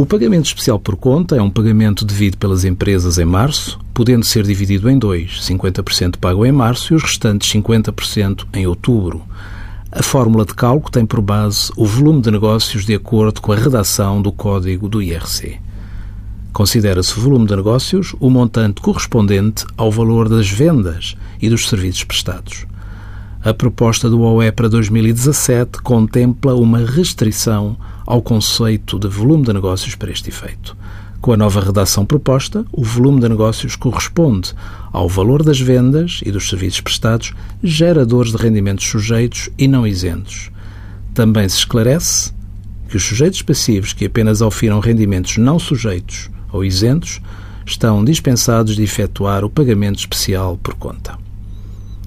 O pagamento especial por conta é um pagamento devido pelas empresas em março, podendo ser dividido em dois, 50% pago em março e os restantes 50% em outubro. A fórmula de cálculo tem por base o volume de negócios de acordo com a redação do código do IRC. Considera-se volume de negócios o montante correspondente ao valor das vendas e dos serviços prestados. A proposta do OE para 2017 contempla uma restrição ao conceito de volume de negócios para este efeito. Com a nova redação proposta, o volume de negócios corresponde ao valor das vendas e dos serviços prestados geradores de rendimentos sujeitos e não isentos. Também se esclarece que os sujeitos passivos que apenas ofiram rendimentos não sujeitos ou isentos estão dispensados de efetuar o pagamento especial por conta.